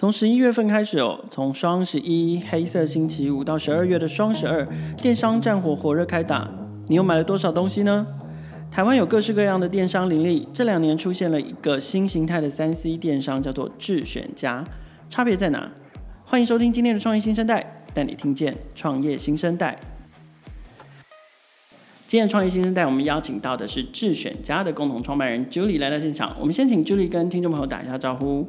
从十一月份开始哦，从双十一、黑色星期五到十二月的双十二，电商战火火热开打。你又买了多少东西呢？台湾有各式各样的电商林立，这两年出现了一个新形态的三 C 电商，叫做智选家。差别在哪？欢迎收听今天的创业新生代，带你听见创业新生代。今天的创业新生代，我们邀请到的是智选家的共同创办人 Julie 来到现场。我们先请 Julie 跟听众朋友打一下招呼。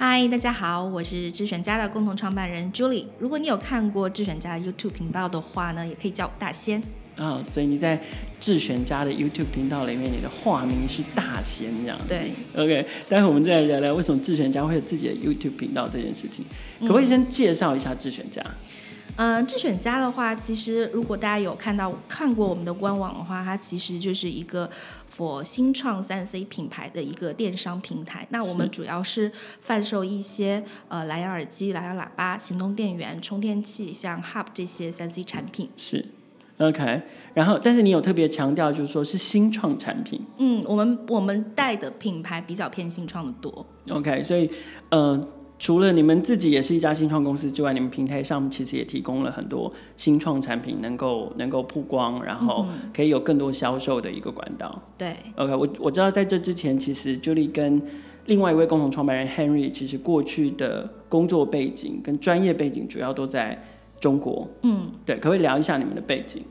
嗨，大家好，我是智选家的共同创办人 Julie。如果你有看过智选家的 YouTube 频道的话呢，也可以叫我大仙。啊、哦，所以你在智选家的 YouTube 频道里面，你的化名是大仙这样。对，OK。待会我们再来聊聊为什么智选家会有自己的 YouTube 频道这件事情。可不可以先介绍一下智选家？嗯、呃，智选家的话，其实如果大家有看到看过我们的官网的话，它其实就是一个。For 新创三 C 品牌的一个电商平台，那我们主要是贩售一些呃蓝牙耳机、蓝牙喇叭、行动电源、充电器，像 Hub 这些三 C 产品。是，OK。然后，但是你有特别强调，就是说是新创产品。嗯，我们我们带的品牌比较偏新创的多。OK，所以呃。除了你们自己也是一家新创公司之外，你们平台上其实也提供了很多新创产品能，够能够曝光，然后可以有更多销售的一个管道。对，OK，我我知道在这之前，其实 Julie 跟另外一位共同创办人 Henry，其实过去的工作背景跟专业背景主要都在中国。嗯，对，可不可以聊一下你们的背景？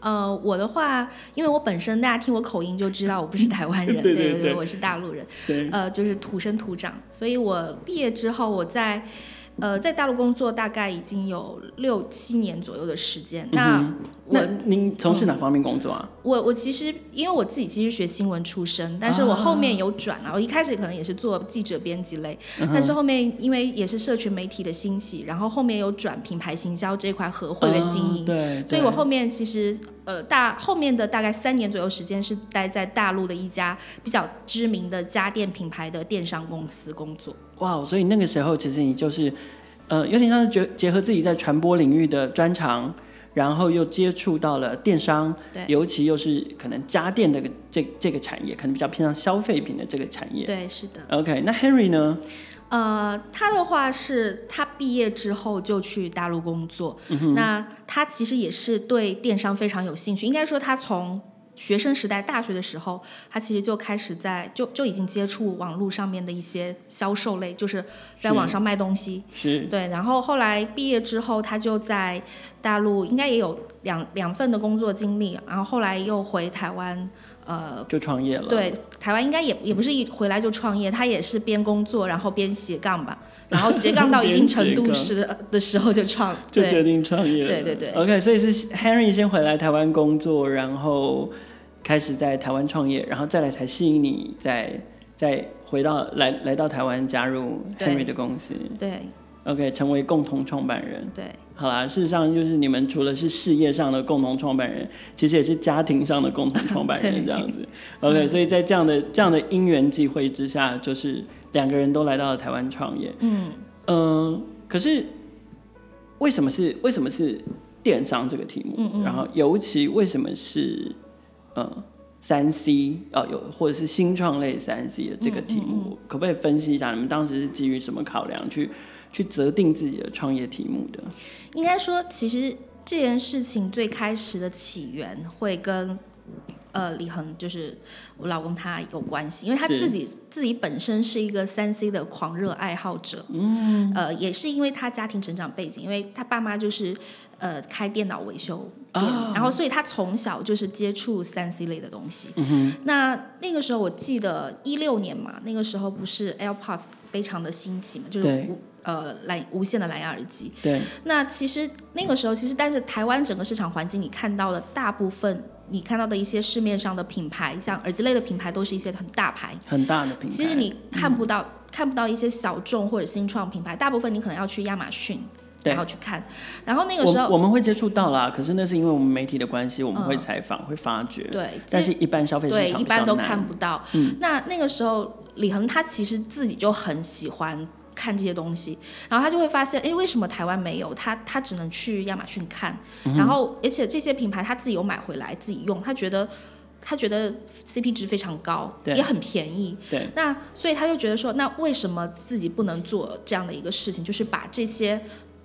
呃，我的话，因为我本身大家听我口音就知道我不是台湾人，对，对，对我是大陆人，呃，就是土生土长，所以我毕业之后我在。呃，在大陆工作大概已经有六七年左右的时间。嗯、那我那您从事哪方面工作啊？嗯、我我其实因为我自己其实学新闻出身，但是我后面有转啊。我一开始可能也是做记者编辑类，嗯，但是后面因为也是社群媒体的兴起，然后后面有转品牌行销这块和会员经营，嗯。对，所以我后面其实呃大后面的大概三年左右时间是待在大陆的一家比较知名的家电品牌的电商公司工作。哇、wow，所以那个时候其实你就是，呃，有点像是结结合自己在传播领域的专长，然后又接触到了电商，对，尤其又是可能家电的这这个产业，可能比较偏向消费品的这个产业。对，是的。OK，那 Henry 呢？呃，他的话是他毕业之后就去大陆工作，嗯，那他其实也是对电商非常有兴趣，应该说他从。学生时代，大学的时候，他其实就开始在就就已经接触网络上面的一些销售类，就是在网上卖东西。是。对，然后后来毕业之后，他就在大陆应该也有两两份的工作经历，然后后来又回台湾，呃，就创业了。对，台湾应该也也不是一回来就创业，他也是边工作然后边斜杠吧，然后斜杠到一定程度时的时候就创，就决定创业了。对对对。OK，所以是 Henry 先回来台湾工作，然后。开始在台湾创业，然后再来才吸引你再再回到来来到台湾加入 Henry 的公司。对，OK，成为共同创办人。对，好啦，事实上就是你们除了是事业上的共同创办人，其实也是家庭上的共同创办人 这样子。OK，所以在这样的这样的因缘际会之下，就是两个人都来到了台湾创业。嗯嗯、呃，可是为什么是为什么是电商这个题目？嗯嗯，然后尤其为什么是？嗯，三 C 哦，有或者是新创类三 C 的这个题目，可不可以分析一下？你们当时是基于什么考量去去择定自己的创业题目的？应该说，其实这件事情最开始的起源会跟呃李恒，就是我老公他有关系，因为他自己自己本身是一个三 C 的狂热爱好者。嗯，呃，也是因为他家庭成长背景，因为他爸妈就是。呃，开电脑维修店，oh. 然后所以他从小就是接触三 C 类的东西。Mm -hmm. 那那个时候我记得一六年嘛，那个时候不是 AirPods 非常的兴起嘛，就是无呃蓝无线的蓝牙耳机。对。那其实那个时候，其实但是台湾整个市场环境，你看到的大部分，你看到的一些市面上的品牌，像耳机类的品牌，都是一些很大牌。很大的品牌。其实你看不到、嗯、看不到一些小众或者新创品牌，大部分你可能要去亚马逊。然后去看，然后那个时候我，我们会接触到啦，可是那是因为我们媒体的关系，我们会采访、嗯，会发掘。对，但是一般消费市场对一般都看不到。嗯，那那个时候李恒他其实自己就很喜欢看这些东西，然后他就会发现，哎，为什么台湾没有？他他只能去亚马逊看，嗯、然后而且这些品牌他自己有买回来自己用，他觉得他觉得 CP 值非常高，也很便宜。对，那所以他就觉得说，那为什么自己不能做这样的一个事情，就是把这些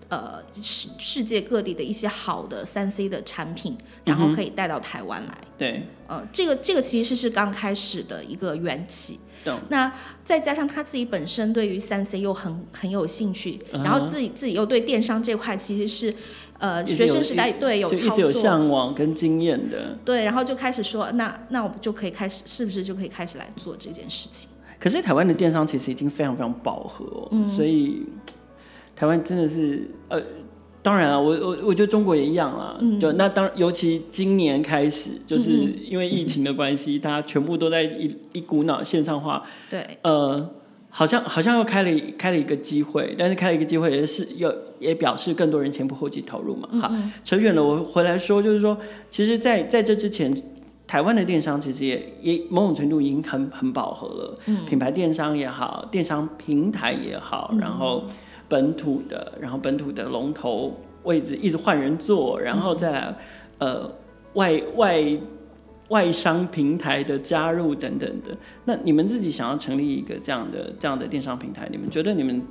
呃世世界各地的一些好的三 C 的产品，然后可以带到台湾来。嗯、对，呃，这个这个其实是刚开始的一个缘起。懂。那再加上他自己本身对于三 C 又很很有兴趣，然后自己自己又对电商这块其实是。呃，学生时代对有操作，就一直有向往跟经验的，对，然后就开始说，那那我们就可以开始，是不是就可以开始来做这件事情？可是台湾的电商其实已经非常非常饱和哦，嗯，所以台湾真的是呃，当然了，我我我觉得中国也一样啊，嗯，就那当尤其今年开始，就是因为疫情的关系，嗯，大家全部都在一一股脑线上化，对，呃。好像好像又开了开了一个机会，但是开了一个机会也是又也表示更多人前仆后继投入嘛。好，扯远了，我回来说就是说，其实在在这之前，台湾的电商其实也也某种程度已经很很饱和了。嗯，品牌电商也好，电商平台也好，然后本土的，然后本土的龙头位置一直换人做，然后再来呃外外。外商平台的加入等等的，那你们自己想要成立一个这样的这样的电商平台，你们觉得你们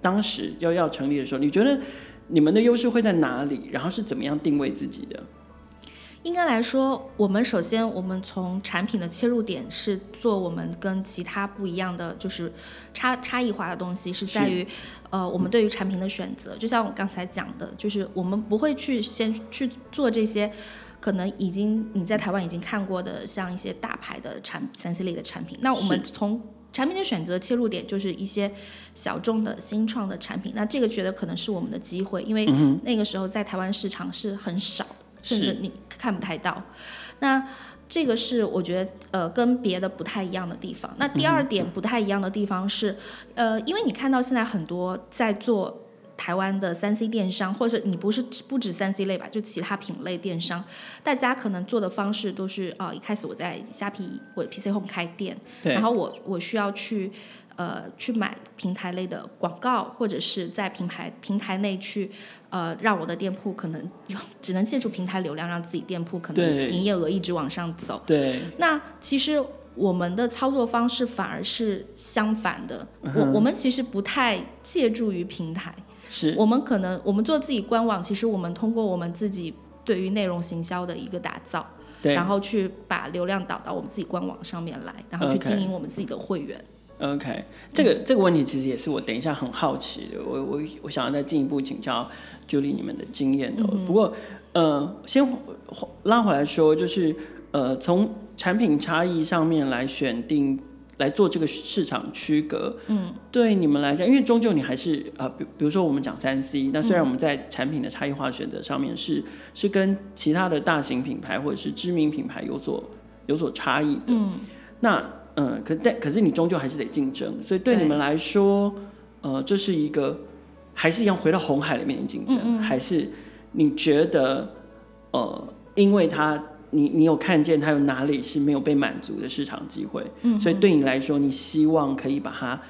当时要要成立的时候，你觉得你们的优势会在哪里？然后是怎么样定位自己的？应该来说，我们首先我们从产品的切入点是做我们跟其他不一样的，就是差差异化的东西是在于，呃，我们对于产品的选择，就像我刚才讲的，就是我们不会去先去做这些。可能已经你在台湾已经看过的，像一些大牌的产三 C 类的产品，那我们从产品的选择切入点就是一些小众的新创的产品，那这个觉得可能是我们的机会，因为那个时候在台湾市场是很少，甚至你看不太到。那这个是我觉得呃跟别的不太一样的地方。那第二点不太一样的地方是，呃，因为你看到现在很多在做。台湾的三 C 电商，或者你不是不止三 C 类吧，就其他品类电商，大家可能做的方式都是啊、呃，一开始我在虾皮或者 PC Home 开店，然后我我需要去呃去买平台类的广告，或者是在品牌平台内去呃让我的店铺可能只能借助平台流量，让自己店铺可能营业额一直往上走。对，那其实我们的操作方式反而是相反的，嗯、我我们其实不太借助于平台。是。我们可能我们做自己官网，其实我们通过我们自己对于内容行销的一个打造，对，然后去把流量导到我们自己官网上面来，然后去经营我们自己的会员。OK. 这个这个问题其实也是我等一下很好奇的，我我我想要再进一步请教 Julie 你们的经验的。嗯、不过呃，先拉回来说，就是呃，从产品差异上面来选定。来做这个市场区隔，嗯，对你们来讲，因为终究你还是呃，比比如说我们讲三 C，那虽然我们在产品的差异化选择上面是是跟其他的大型品牌或者是知名品牌有所有所差异的，嗯，那嗯，可但可是你终究还是得竞争，所以对你们来说，呃，这是一个还是一样回到红海里面的竞争，嗯嗯，还是你觉得呃，因为它。你你有看见它有哪里是没有被满足的市场机会？嗯，所以对你来说，你希望可以把它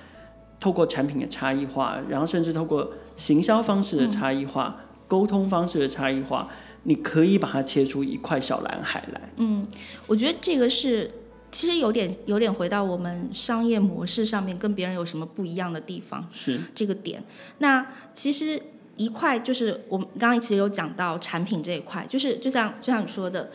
透过产品的差异化，然后甚至透过行销方式的差异化、嗯、沟通方式的差异化，你可以把它切出一块小蓝海来。嗯，我觉得这个是其实有点有点回到我们商业模式上面跟别人有什么不一样的地方是这个点。那其实一块就是我们刚刚其实有讲到产品这一块，就是就像就像你说的。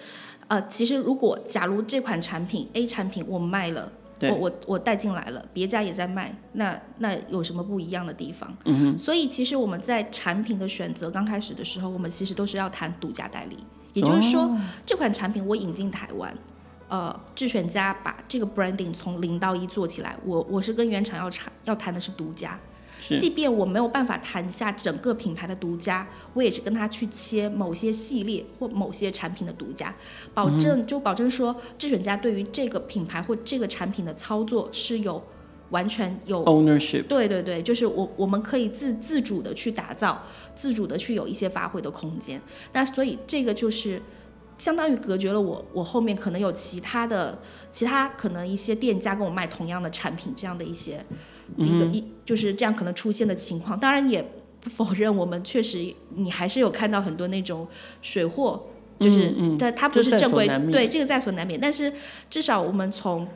呃，其实如果假如这款产品 A 产品我卖了，我我我带进来了，别家也在卖，那那有什么不一样的地方？嗯哼。所以其实我们在产品的选择刚开始的时候，我们其实都是要谈独家代理，也就是说、哦、这款产品我引进台湾，呃，智选家把这个 branding 从零到一做起来，我我是跟原厂要谈要谈的是独家。即便我没有办法谈下整个品牌的独家，我也是跟他去切某些系列或某些产品的独家，保证就保证说，智选家对于这个品牌或这个产品的操作是有完全有 ownership。对对对，就是我我们可以自自主的去打造，自主的去有一些发挥的空间。那所以这个就是相当于隔绝了我，我后面可能有其他的其他可能一些店家跟我卖同样的产品这样的一些。一个一就是这样可能出现的情况，当然也不否认我们确实，你还是有看到很多那种水货就是嗯，它它不是正规，对，这个在所难免。但是至少我们从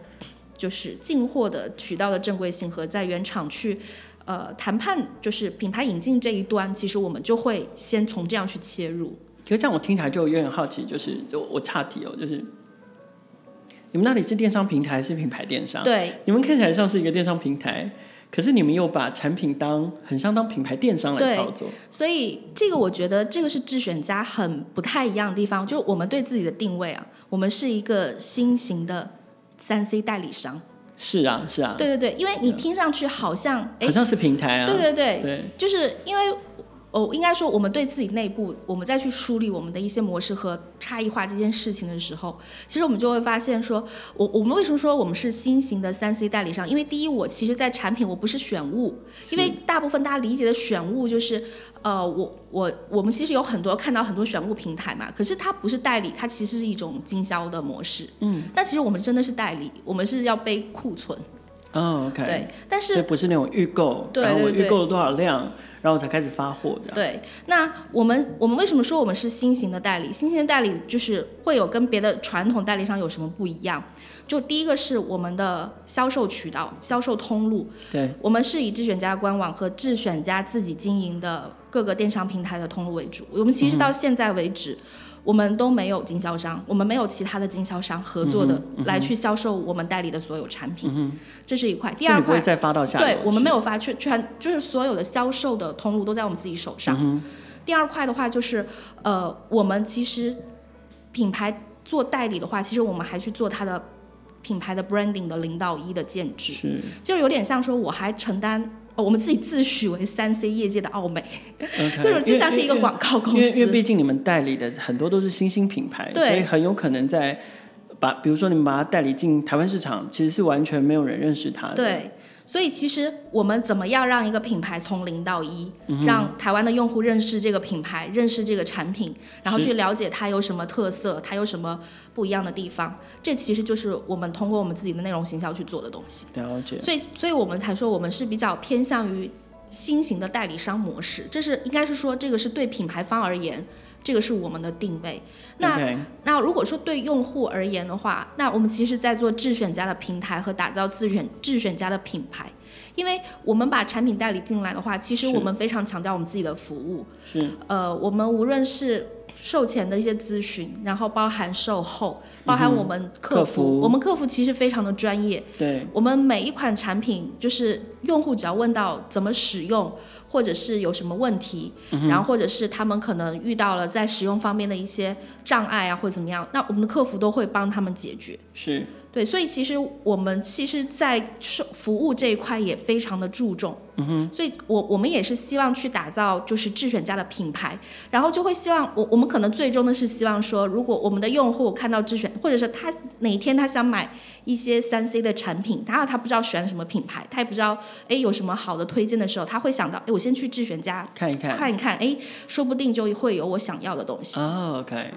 就是进货的渠道的正规性和在原厂去呃谈判，就是品牌引进这一端，其实我们就会先从这样去切入。可是这样我听起来就有点好奇，就是就我岔题哦，就是你们那里是电商平台还是品牌电商？对，你们看起来像是一个电商平台，可是你们又把产品当很像当品牌电商来操作。所以这个我觉得这个是智选家很不太一样的地方，就我们对自己的定位啊，我们是一个新型的。三 C 代理商，是啊是啊，对对对，因为你听上去好像，哎，好像是平台啊，对对对，对，就是因为。哦，应该说，我们对自己内部，我们再去梳理我们的一些模式和差异化这件事情的时候，其实我们就会发现说，我我们为什么说我们是新型的三 C 代理商？因为第一，我其实在产品我不是选物，因为大部分大家理解的选物就是，呃，我我我们其实有很多看到很多选物平台嘛，可是它不是代理，它其实是一种经销的模式。嗯，但其实我们真的是代理，我们是要背库存。哦，OK。对，但是不是那种预购，对对对，然后我预购了多少量。然后才开始发货这样。对，那我们我们为什么说我们是新型的代理？新型的代理就是会有跟别的传统代理商有什么不一样？就第一个是我们的销售渠道、销售通路。对，我们是以智选家官网和智选家自己经营的各个电商平台的通路为主。我们其实到现在为止。嗯我们都没有经销商，我们没有其他的经销商合作的来去销售我们代理的所有产品，嗯、这是一块。第二块，再发到下，对，我们没有发去全，就是所有的销售的通路都在我们自己手上。嗯、第二块的话就是，呃，我们其实品牌做代理的话，其实我们还去做它的品牌的 branding 的零到一的建制，是，就有点像说我还承担。我们自己自诩为三 C 业界的奥美 就是就像是一个广告公司。因为因为毕竟你们代理的很多都是新兴品牌，所以很有可能在把，比如说你们把它代理进台湾市场，其实是完全没有人认识它的。对。所以其实我们怎么样让一个品牌从零到一，让台湾的用户认识这个品牌，认识这个产品，然后去了解它有什么特色，它有什么不一样的地方，这其实就是我们通过我们自己的内容行销去做的东西。了解。所以，所以我们才说我们是比较偏向于新型的代理商模式，这是应该是说这个是对品牌方而言。这个是我们的定位。那.那如果说对用户而言的话，那我们其实在做智选家的平台和打造自选智选家的品牌，因为我们把产品代理进来的话，其实我们非常强调我们自己的服务。是。呃，我们无论是售前的一些咨询，然后包含售后，包含我们客服，嗯、客服，我们客服其实非常的专业。对。我们每一款产品，就是用户只要问到怎么使用。或者是有什么问题，嗯，然后或者是他们可能遇到了在使用方面的一些障碍啊，或者怎么样，那我们的客服都会帮他们解决。是。对，所以其实我们其实，在售服务这一块也非常的注重。嗯哼。所以我我们也是希望去打造就是智选家的品牌，然后就会希望我我们可能最终的是希望说，如果我们的用户看到智选，或者是他哪一天他想买一些三 C 的产品，然后他不知道选什么品牌，他也不知道哎有什么好的推荐的时候，他会想到哎我先去智选家看一看看一看，哎说不定就会有我想要的东西。哦，OK。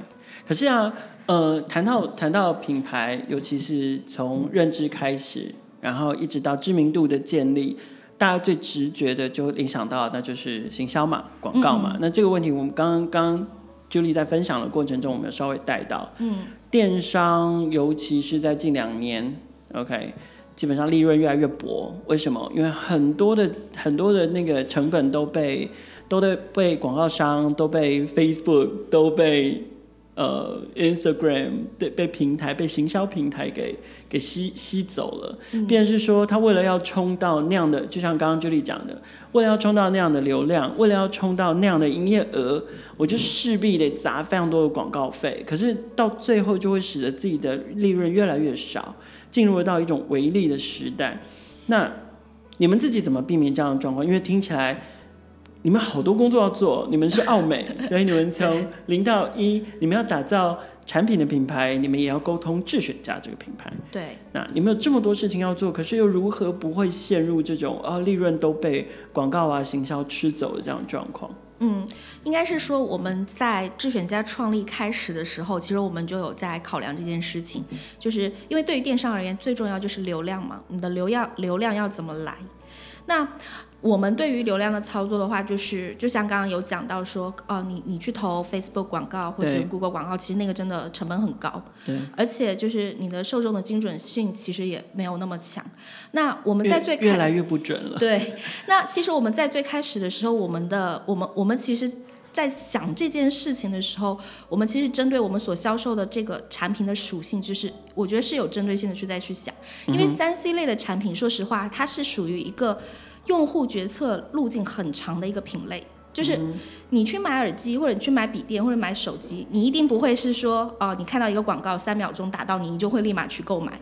可是啊。呃，谈到谈到品牌，尤其是从认知开始，然后一直到知名度的建立，大家最直觉的就联想到，那就是行销嘛，广告嘛。嗯、那这个问题，我们刚刚 Julie 在分享的过程中，我们有稍微带到。嗯。电商，尤其是在近两年，OK，基本上利润越来越薄。为什么？因为很多的很多的那个成本都被都被被广告商，都被 Facebook，都被。呃，Instagram 对被平台被行销平台给给吸吸走了，便、嗯、是说他为了要冲到那样的，就像刚刚 Julie 讲的，为了要冲到那样的流量，为了要冲到那样的营业额，我就势必得砸非常多的广告费。可是到最后就会使得自己的利润越来越少，进入到一种微利的时代。那你们自己怎么避免这样的状况？因为听起来。你们好多工作要做，你们是奥美，所以你们从零到一，你们要打造产品的品牌，你们也要沟通智选家这个品牌。对，那你们有这么多事情要做，可是又如何不会陷入这种啊利润都被广告啊行销吃走的这样状况？嗯，应该是说我们在智选家创立开始的时候，其实我们就有在考量这件事情，就是因为对于电商而言，最重要就是流量嘛，你的流量流量要怎么来？那我们对于流量的操作的话，就是就像刚刚有讲到说，哦，你你去投 Facebook 广告或者 Google 广告，其实那个真的成本很高，对，而且就是你的受众的精准性其实也没有那么强。那我们在最越，越来越不准了。对，那其实我们在最开始的时候，我们的我们我们其实，在想这件事情的时候，我们其实针对我们所销售的这个产品的属性，就是我觉得是有针对性的去再去想，因为三 C 类的产品，说实话，它是属于一个。用户决策路径很长的一个品类，就是你去买耳机或者你去买笔电或者买手机，你一定不会是说哦，你看到一个广告三秒钟打到你，你就会立马去购买，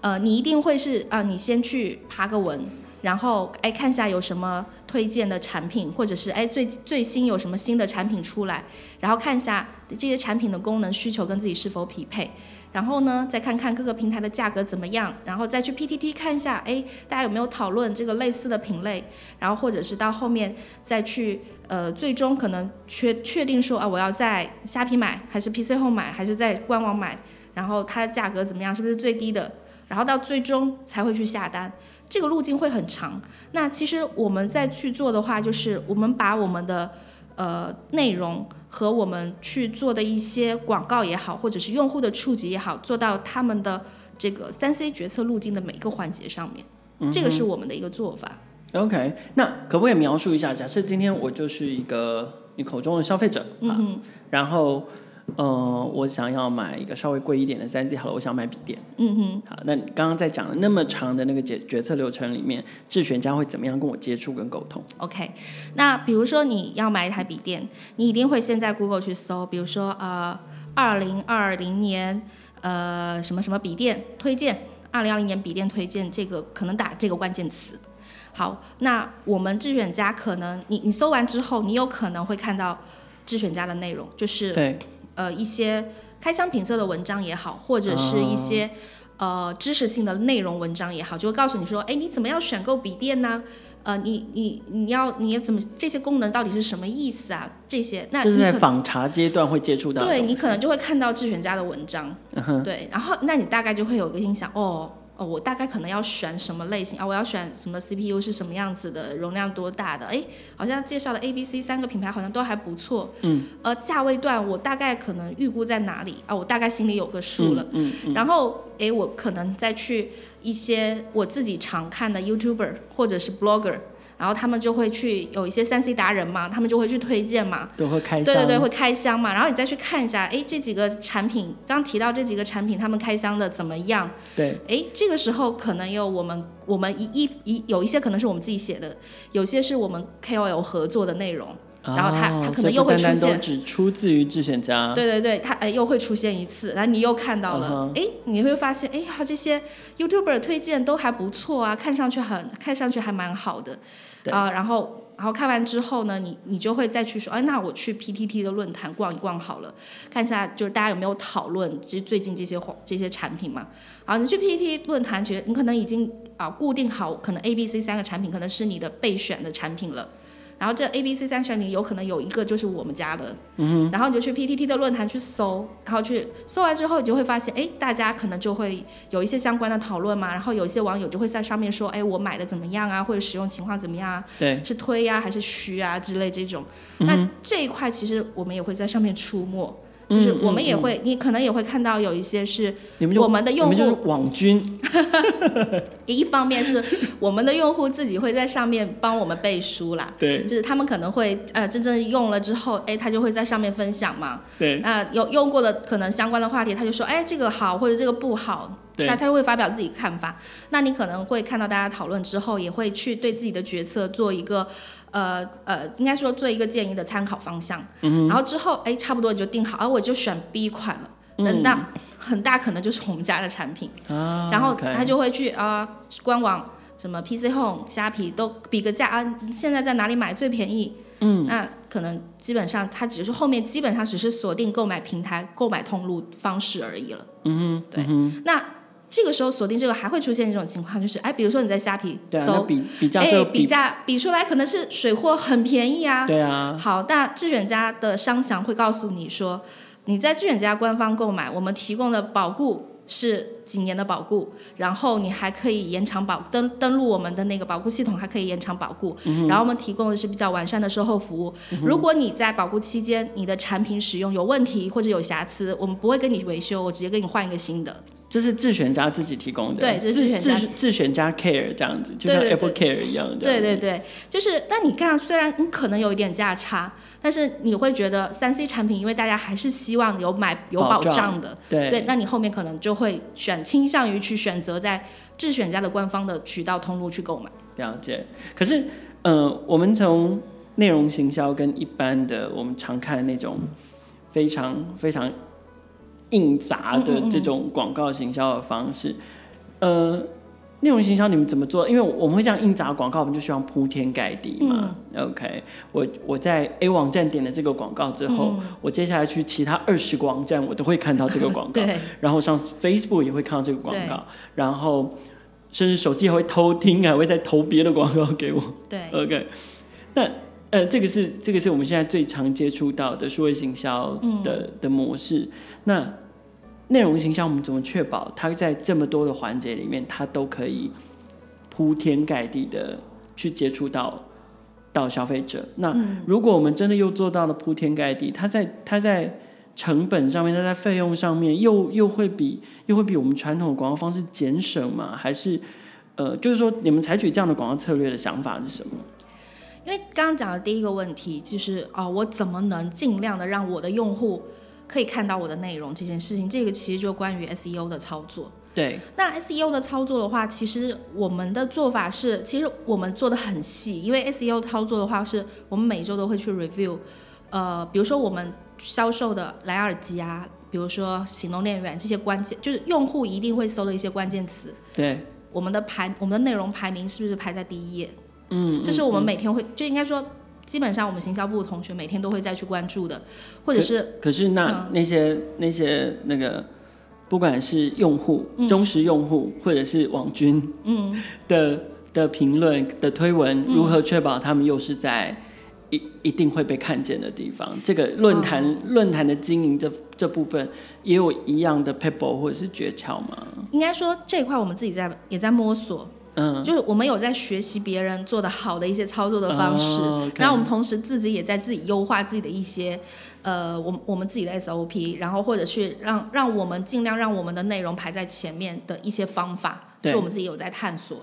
呃，你一定会是啊、呃，你先去爬个文，然后哎看一下有什么推荐的产品，或者是哎最最新有什么新的产品出来，然后看一下这些产品的功能需求跟自己是否匹配。然后呢，再看看各个平台的价格怎么样，然后再去 PTT 看一下，哎，大家有没有讨论这个类似的品类，然后或者是到后面再去，呃，最终可能确确定说啊，我要在虾皮买，还是 PC 后买，还是在官网买，然后它的价格怎么样，是不是最低的，然后到最终才会去下单，这个路径会很长。那其实我们再去做的话，就是我们把我们的呃内容。和我们去做的一些广告也好，或者是用户的触及也好，做到他们的这个三 C 决策路径的每一个环节上面，嗯，这个是我们的一个做法。OK，那可不可以描述一下？假设今天我就是一个你口中的消费者，嗯，啊，然后。嗯、呃，我想要买一个稍微贵一点的三 C，好了，我想买笔电。嗯哼。好，那你刚刚在讲的那么长的那个决决策流程里面，智选家会怎么样跟我接触跟沟通？OK，那比如说你要买一台笔电，你一定会先在 Google 去搜，比如说呃，二零二零年呃什么什么笔电推荐，二零二零年笔电推荐这个可能打这个关键词。好，那我们智选家可能你你搜完之后，你有可能会看到智选家的内容，就是对。呃，一些开箱评测的文章也好，或者是一些、哦、呃知识性的内容文章也好，就会告诉你说，哎，你怎么样选购笔电呢？呃，你你你要你怎么这些功能到底是什么意思啊？这些那就是在访查阶段会接触到，对，你可能就会看到智选家的文章、嗯，对，然后那你大概就会有个印象哦。哦，我大概可能要选什么类型啊？我要选什么 CPU 是什么样子的，容量多大的？哎，好像介绍的 A、B、C 三个品牌好像都还不错。嗯。呃，价位段我大概可能预估在哪里啊？我大概心里有个数了。嗯。嗯，然后，哎，我可能再去一些我自己常看的 YouTuber 或者是 Blogger。然后他们就会去有一些三 C 达人嘛，他们就会去推荐嘛，都会开箱，对对对，会开箱嘛。然后你再去看一下，哎，这几个产品刚提到这几个产品，他们开箱的怎么样？对，哎，这个时候可能有我们我们一一一有一些可能是我们自己写的，有些是我们 KOL 合作的内容。然后他他可能又会出现，单单只出自于智选家。对对对，他哎又会出现一次，然后你又看到了，哎、uh. 你会发现，哎呀这些 YouTuber 推荐都还不错啊，看上去很看上去还蛮好的，啊、呃、然后然后看完之后呢，你你就会再去说，哎那我去 PTT 的论坛逛一逛好了，看一下就是大家有没有讨论这最近这些这些产品嘛，啊你去 PTT 论坛觉得你可能已经啊固定好，可能 A B C 三个产品可能是你的备选的产品了。然后这 A、B、C 三选里有可能有一个就是我们家的，嗯，然后你就去 PTT 的论坛去搜，然后去搜完之后，你就会发现，哎，大家可能就会有一些相关的讨论嘛，然后有一些网友就会在上面说，哎，我买的怎么样啊，或者使用情况怎么样啊？对，是推呀、啊、还是虚啊之类这种。那这一块其实我们也会在上面出没。就是我们也会、嗯嗯嗯，你可能也会看到有一些是我们的用户，网军。一方面是我们的用户自己会在上面帮我们背书啦，对，就是他们可能会呃真正用了之后，哎，他就会在上面分享嘛，对，那、呃、有用过的可能相关的话题，他就说，哎，这个好或者这个不好，他他就会发表自己看法。那你可能会看到大家讨论之后，也会去对自己的决策做一个。呃呃，应该说做一个建议的参考方向，嗯、然后之后哎，差不多你就定好，而、啊、我就选 B 款了，那、嗯、那很大可能就是我们家的产品，啊、然后他就会去啊、呃、官网什么 PC Home、虾皮都比个价啊，现在在哪里买最便宜？嗯，那可能基本上他只是后面基本上只是锁定购买平台、购买通路方式而已了。嗯对，嗯那。这个时候锁定这个还会出现一种情况，就是哎，比如说你在虾皮搜，啊、比比价哎，比价比出来可能是水货很便宜啊。对啊。好，那智选家的商详会告诉你说，你在智选家官方购买，我们提供的保固是几年的保固，然后你还可以延长保登登录我们的那个保固系统，还可以延长保固。嗯、然后我们提供的是比较完善的售后服务。嗯、如果你在保固期间你的产品使用有问题或者有瑕疵，我们不会跟你维修，我直接给你换一个新的。这是自选家自己提供的，对，这是智选家自自选家 Care 这样子，就像 Apple Care 一样的。对对对，就是，但你看，虽然你可能有一点价差，但是你会觉得三 C 产品，因为大家还是希望有买有保障的，对对，那你后面可能就会选倾向于去选择在自选家的官方的渠道通路去购买。了解。可是，呃，我们从内容行销跟一般的我们常看的那种非常非常。硬砸的这种广告行销的方式，嗯嗯嗯呃，内容行销你们怎么做？因为我们会这样硬砸广告，我们就希望铺天盖地嘛。嗯、OK，我我在 A 网站点了这个广告之后，嗯、我接下来去其他二十个网站，我都会看到这个广告。对然后上 Facebook 也会看到这个广告，然后甚至手机还会偷听，还会再投别的广告给我。对，OK，那呃，这个是这个是我们现在最常接触到的数位行销的、嗯、的模式。那内容形象，我们怎么确保它在这么多的环节里面，它都可以铺天盖地的去接触到到消费者？那如果我们真的又做到了铺天盖地，它在它在成本上面，它在费用上面又又会比又会比我们传统的广告方式节省吗？还是呃，就是说你们采取这样的广告策略的想法是什么？因为刚刚讲的第一个问题就是啊、呃，我怎么能尽量的让我的用户可以看到我的内容这件事情，这个其实就关于 SEO 的操作。对，那 SEO 的操作的话，其实我们的做法是，其实我们做的很细，因为 SEO 操作的话，是我们每周都会去 review，呃，比如说我们销售的蓝牙耳机啊，比如说行动电源这些关键，就是用户一定会搜的一些关键词。对，我们的排，我们的内容排名是不是排在第一页？嗯，这是我们每天会，嗯、就应该说。基本上我们行销部的同学每天都会再去关注的，或者是可，可是那、嗯、那些那些那个，不管是用户、嗯、忠实用户，或者是网军，嗯的的评论的推文，如何确保他们又是在一一定会被看见的地方？嗯、这个论坛、嗯、论坛的经营这这部分也有一样的 p e o p l e 或者是诀窍吗？应该说这一块我们自己在也在摸索。嗯，就是我们有在学习别人做的好的一些操作的方式，哦 okay、然后我们同时自己也在自己优化自己的一些，呃，我我们自己的 SOP，然后或者去让让我们尽量让我们的内容排在前面的一些方法，对是我们自己有在探索。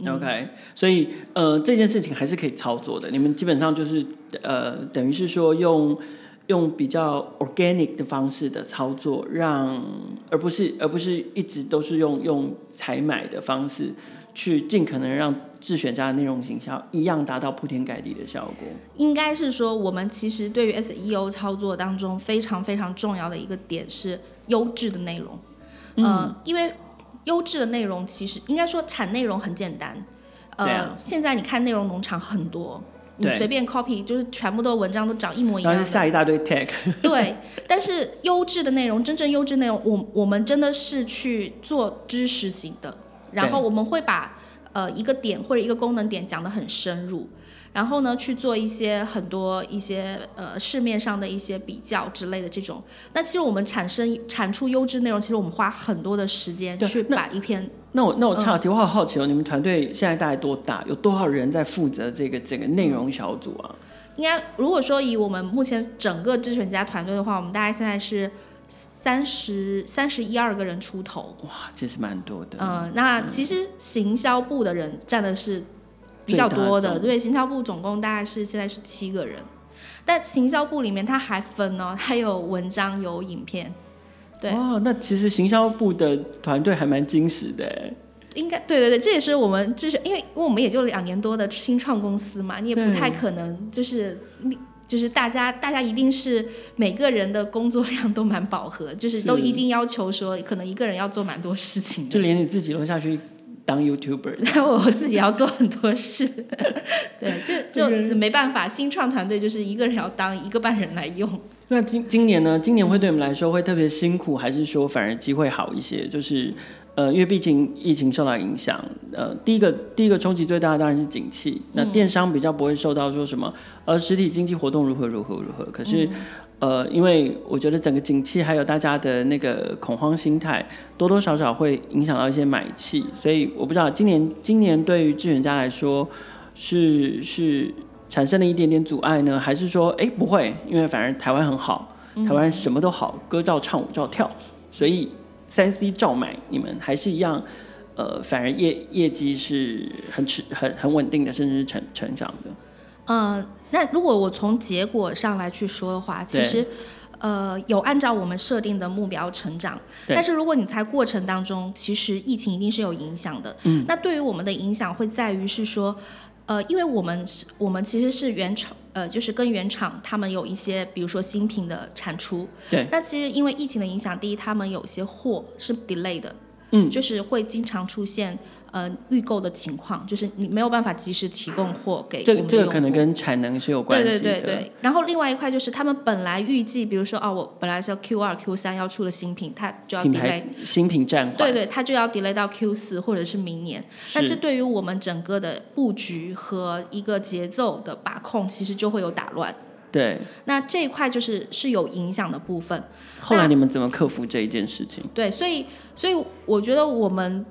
嗯、OK，所以呃这件事情还是可以操作的，你们基本上就是呃等于是说用用比较 organic 的方式的操作，让而不是而不是一直都是用用采买的方式。去尽可能让自选家的内容行销一样达到铺天盖地的效果。应该是说，我们其实对于 SEO 操作当中非常非常重要的一个点是优质的内容。嗯、呃，因为优质的内容其实应该说产内容很简单。呃，啊、现在你看内容农场很多，你随便 copy 就是全部都文章都长一模一样，然后下一大堆 tag。对，但是优质的内容，真正优质内容，我我们真的是去做知识型的。然后我们会把呃一个点或者一个功能点讲得很深入，然后呢去做一些很多一些呃市面上的一些比较之类的这种。那其实我们产生产出优质内容，其实我们花很多的时间去把一篇。那我那我岔题，我好好奇哦，嗯、你们团队现在大概多大？有多少人在负责这个整个内容小组啊？应该如果说以我们目前整个智选家团队的话，我们大概现在是。三十三十一二个人出头，哇，其实蛮多的。嗯，那其实行销部的人占的是比较多的，对，行销部总共大概是现在是七个人，但行销部里面它还分哦，还有文章有影片，对。哇，那其实行销部的团队还蛮精实的。应该对对对，这也是我们就是因为因为我们也就两年多的新创公司嘛，你也不太可能就是你。就是大家，大家一定是每个人的工作量都蛮饱和，就是都一定要求说，可能一个人要做蛮多事情。就连你自己都下去当 YouTuber，然后我自己要做很多事。对，就就没办法，新创团队就是一个人要当一个半人来用。那今今年呢？今年会对我们来说会特别辛苦，还是说反而机会好一些？就是。呃，因为毕竟疫情受到影响，呃，第一个第一个冲击最大的当然是景气。那电商比较不会受到说什么，而，实体经济活动如何如何如何。可是，呃，因为我觉得整个景气还有大家的那个恐慌心态，多多少少会影响到一些买气，所以我不知道今年今年对于志愿家来说是是产生了一点点阻碍呢，还是说哎不会，因为反而台湾很好，台湾什么都好，歌照唱舞照跳，所以三 C 照买，你们还是一样，呃，反而业业绩是很持很很稳定的，甚至是成成长的。嗯。那如果我从结果上来去说的话，其实，呃，有按照我们设定的目标成长。但是如果你在过程当中，其实疫情一定是有影响的。嗯。那对于我们的影响会在于是说，呃，因为我们是，我们其实是原厂，呃，就是跟原厂他们有一些，比如说新品的产出。对。那其实因为疫情的影响，第一，他们有些货是 delay 的。嗯。就是会经常出现。呃，预购的情况就是你没有办法及时提供货给这个，这个可能跟产能是有关系的。对对对对。然后另外一块就是他们本来预计，比如说哦，我本来是要 Q 二、Q 三要出的新品，它就要 delay 新品暂缓。对对，它就要 delay 到 Q 四或者是明年。那这对于我们整个的布局和一个节奏的把控，其实就会有打乱。对。那这一块就是是有影响的部分。后来你们怎么克服这一件事情？对，所以所以我觉得我们。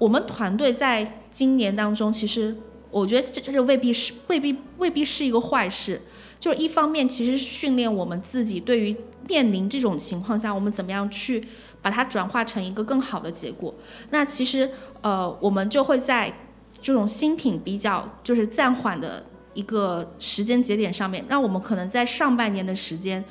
我们团队在今年当中，其实我觉得这这未必是未必未必是一个坏事。就是一方面，其实训练我们自己对于面临这种情况下，我们怎么样去把它转化成一个更好的结果。那其实呃，我们就会在这种新品比较就是暂缓的一个时间节点上面，那我们可能在上半年的时间，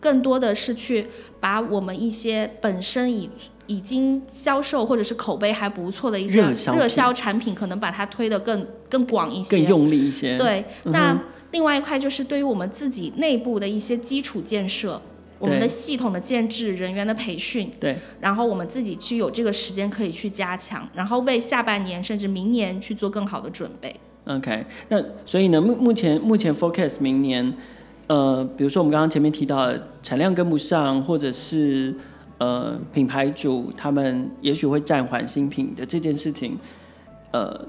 更多的是去把我们一些本身以已经销售或者是口碑还不错的一些热销产品，可能把它推得更更广一些，更用力一些。对，那另外一块就是对于我们自己内部的一些基础建设，我们的系统的建制、人员的培训，对，然后我们自己去有这个时间可以去加强，然后为下半年甚至明年去做更好的准备。OK，那所以呢，目目前目前 Focus 明年，呃，比如说我们刚刚前面提到的产量跟不上，或者是。呃，品牌主他们也许会暂缓新品的这件事情，呃，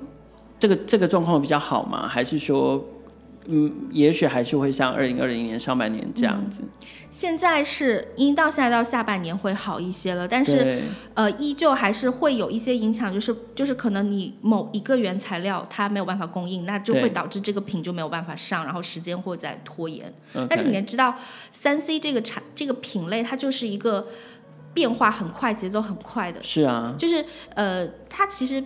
这个这个状况比较好吗？还是说，嗯，也许还是会像二零二零年上半年这样子？嗯、现在是，因到现在到下半年会好一些了，但是呃，依旧还是会有一些影响，就是就是可能你某一个原材料它没有办法供应，那就会导致这个品就没有办法上，然后时间会再拖延。但是你也知道，三 C 这个产这个品类它就是一个。变化很快，节奏很快的。是啊，就是呃，它其实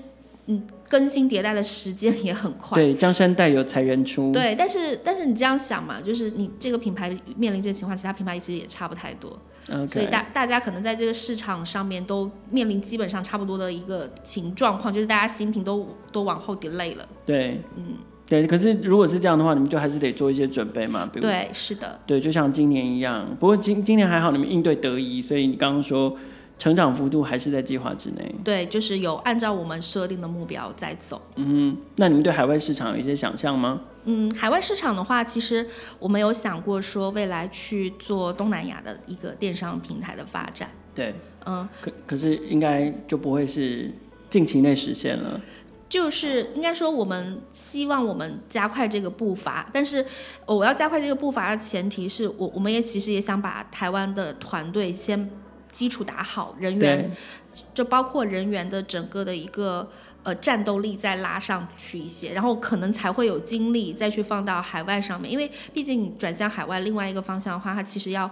嗯更新迭代的时间也很快。对，江山代有才人出。对，但是但是你这样想嘛，就是你这个品牌面临这个情况，其他品牌其实也差不太多。所以大大家可能在这个市场上面都面临基本上差不多的一个情状况，就是大家新品都都往后 delay 了。对，嗯。对，可是如果是这样的话，你们就还是得做一些准备嘛，比如对，是的，对，就像今年一样。不过今今年还好，你们应对得宜，所以你刚刚说成长幅度还是在计划之内。对，就是有按照我们设定的目标在走。嗯，那你们对海外市场有一些想象吗？嗯，海外市场的话，其实我们有想过说未来去做东南亚的一个电商平台的发展。对，嗯，可可是应该就不会是近期内实现了。就是应该说，我们希望我们加快这个步伐，但是我要加快这个步伐的前提是我，我们也其实也想把台湾的团队先基础打好，人员就包括人员的整个的一个呃战斗力再拉上去一些，然后可能才会有精力再去放到海外上面，因为毕竟你转向海外另外一个方向的话，它其实要。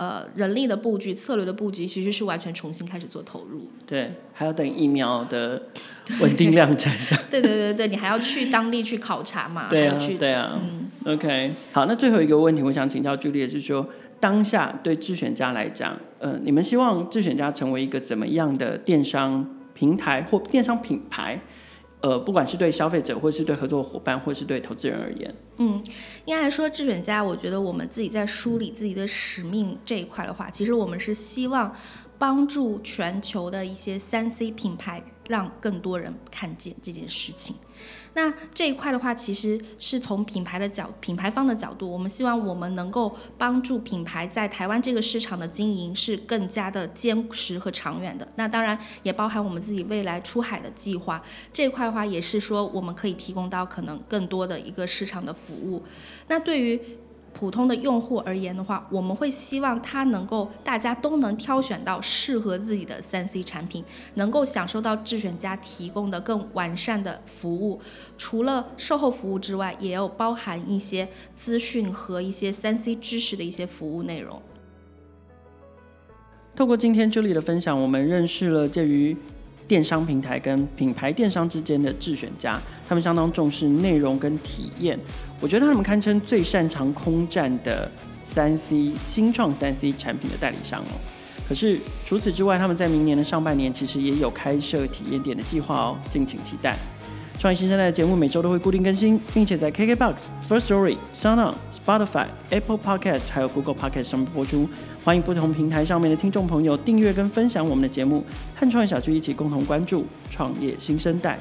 呃，人力的布局、策略的布局，其实是完全重新开始做投入。对，还要等疫苗的稳定量产。对对对对，你还要去当地去考察嘛？对啊，去对啊。嗯，OK，好，那最后一个问题，我想请教 Julie，是说，当下对智选家来讲，呃，你们希望智选家成为一个怎么样的电商平台或电商品牌？呃，不管是对消费者，或是对合作伙伴，或是对投资人而言，嗯，应该来说，智选家，我觉得我们自己在梳理自己的使命这一块的话，其实我们是希望帮助全球的一些三 C 品牌，让更多人看见这件事情。那这一块的话，其实是从品牌的角、品牌方的角度，我们希望我们能够帮助品牌在台湾这个市场的经营是更加的坚实和长远的。那当然也包含我们自己未来出海的计划。这一块的话，也是说我们可以提供到可能更多的一个市场的服务。那对于普通的用户而言的话，我们会希望他能够大家都能挑选到适合自己的三 C 产品，能够享受到智选家提供的更完善的服务。除了售后服务之外，也有包含一些资讯和一些三 C 知识的一些服务内容。透过今天朱莉的分享，我们认识了介于电商平台跟品牌电商之间的智选家，他们相当重视内容跟体验。我觉得他们堪称最擅长空战的三 C 新创三 C 产品的代理商哦。可是除此之外，他们在明年的上半年其实也有开设体验店的计划哦，敬请期待。创业新生代的节目每周都会固定更新，并且在 KKBOX、First Story、SoundOn、Spotify、Apple Podcast 还有 Google Podcast 上面播出。欢迎不同平台上面的听众朋友订阅跟分享我们的节目，和创业小聚一起共同关注创业新生代。